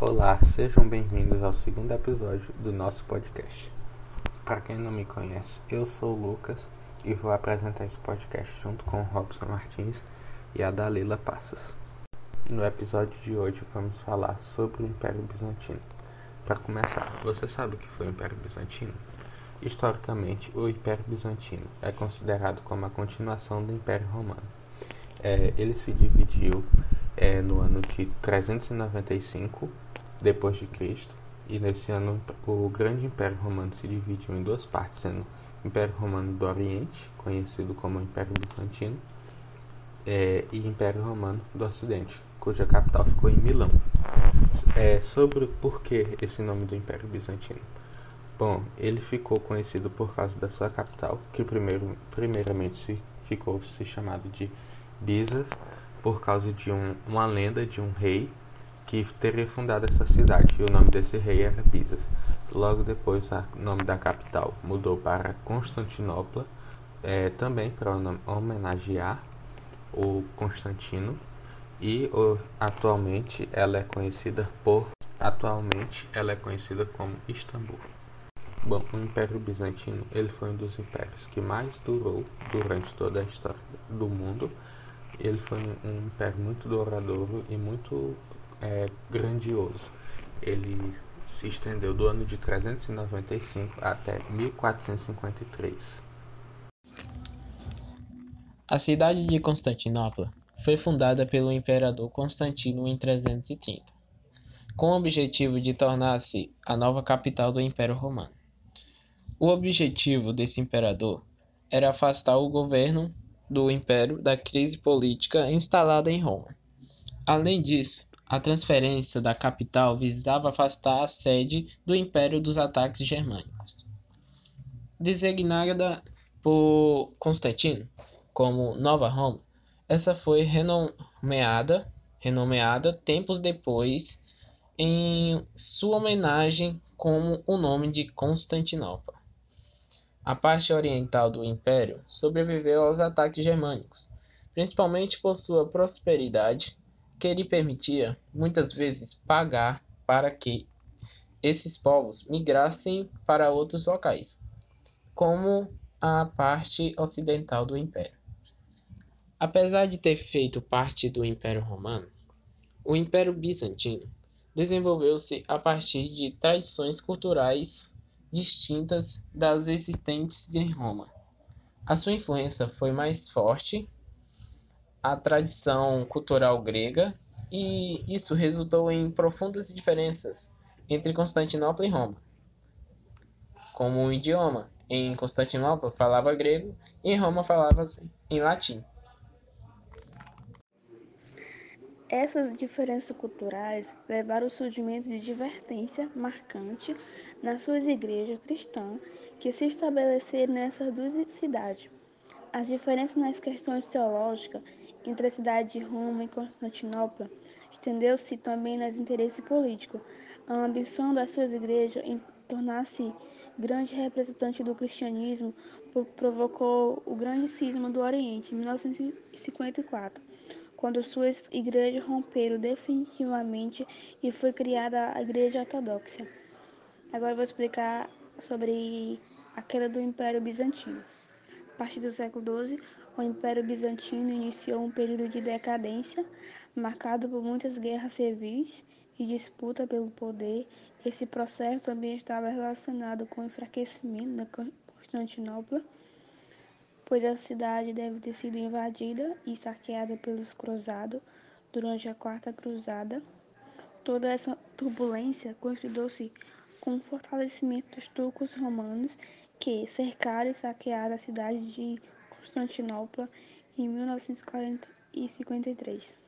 Olá, sejam bem-vindos ao segundo episódio do nosso podcast. Para quem não me conhece, eu sou o Lucas e vou apresentar esse podcast junto com o Robson Martins e a Dalila Passos. No episódio de hoje vamos falar sobre o Império Bizantino. Para começar, você sabe o que foi o Império Bizantino? Historicamente, o Império Bizantino é considerado como a continuação do Império Romano. É, ele se dividiu é, no ano de 395 depois de Cristo e nesse ano o grande Império Romano se dividiu em duas partes, sendo o Império Romano do Oriente, conhecido como Império Bizantino, é, e Império Romano do Ocidente, cuja capital ficou em Milão. É, sobre o porquê esse nome do Império Bizantino. Bom, ele ficou conhecido por causa da sua capital, que primeiro, primeiramente se ficou se chamado de Bizas, por causa de um, uma lenda de um rei que teria fundado essa cidade, e o nome desse rei era Bizas. Logo depois, o nome da capital mudou para Constantinopla, é, também para homenagear o Constantino, e o, atualmente ela é conhecida por atualmente ela é conhecida como Istambul. Bom, o Império Bizantino ele foi um dos impérios que mais durou durante toda a história do mundo. Ele foi um império muito duradouro e muito é, grandioso. Ele se estendeu do ano de 395 até 1453. A cidade de Constantinopla foi fundada pelo imperador Constantino em 330, com o objetivo de tornar-se a nova capital do Império Romano. O objetivo desse imperador era afastar o governo do império da crise política instalada em Roma. Além disso, a transferência da capital visava afastar a sede do império dos ataques germânicos. Designada por Constantino como Nova Roma, essa foi renomeada, renomeada tempos depois em sua homenagem como o nome de Constantinopla. A parte oriental do império sobreviveu aos ataques germânicos, principalmente por sua prosperidade, que lhe permitia, muitas vezes, pagar para que esses povos migrassem para outros locais, como a parte ocidental do império. Apesar de ter feito parte do Império Romano, o Império Bizantino desenvolveu-se a partir de tradições culturais distintas das existentes em Roma. A sua influência foi mais forte a tradição cultural grega e isso resultou em profundas diferenças entre Constantinopla e Roma. Como o idioma, em Constantinopla falava grego e em Roma falava em latim. Essas diferenças culturais levaram ao surgimento de divergência marcante nas suas igrejas cristãs que se estabeleceram nessas duas cidades. As diferenças nas questões teológicas entre a cidade de Roma e Constantinopla estendeu-se também nos interesses políticos. A ambição das suas igrejas em tornar-se grande representante do cristianismo provocou o grande cisma do Oriente em 1954 quando suas igrejas romperam definitivamente e foi criada a Igreja Ortodoxa. Agora vou explicar sobre a queda do Império Bizantino. A partir do século XII, o Império Bizantino iniciou um período de decadência marcado por muitas guerras civis e disputa pelo poder. Esse processo também estava relacionado com o enfraquecimento da Constantinopla pois a cidade deve ter sido invadida e saqueada pelos cruzados durante a Quarta Cruzada. Toda essa turbulência coincidou-se com o fortalecimento dos turcos romanos que cercaram e saquearam a cidade de Constantinopla em 1953.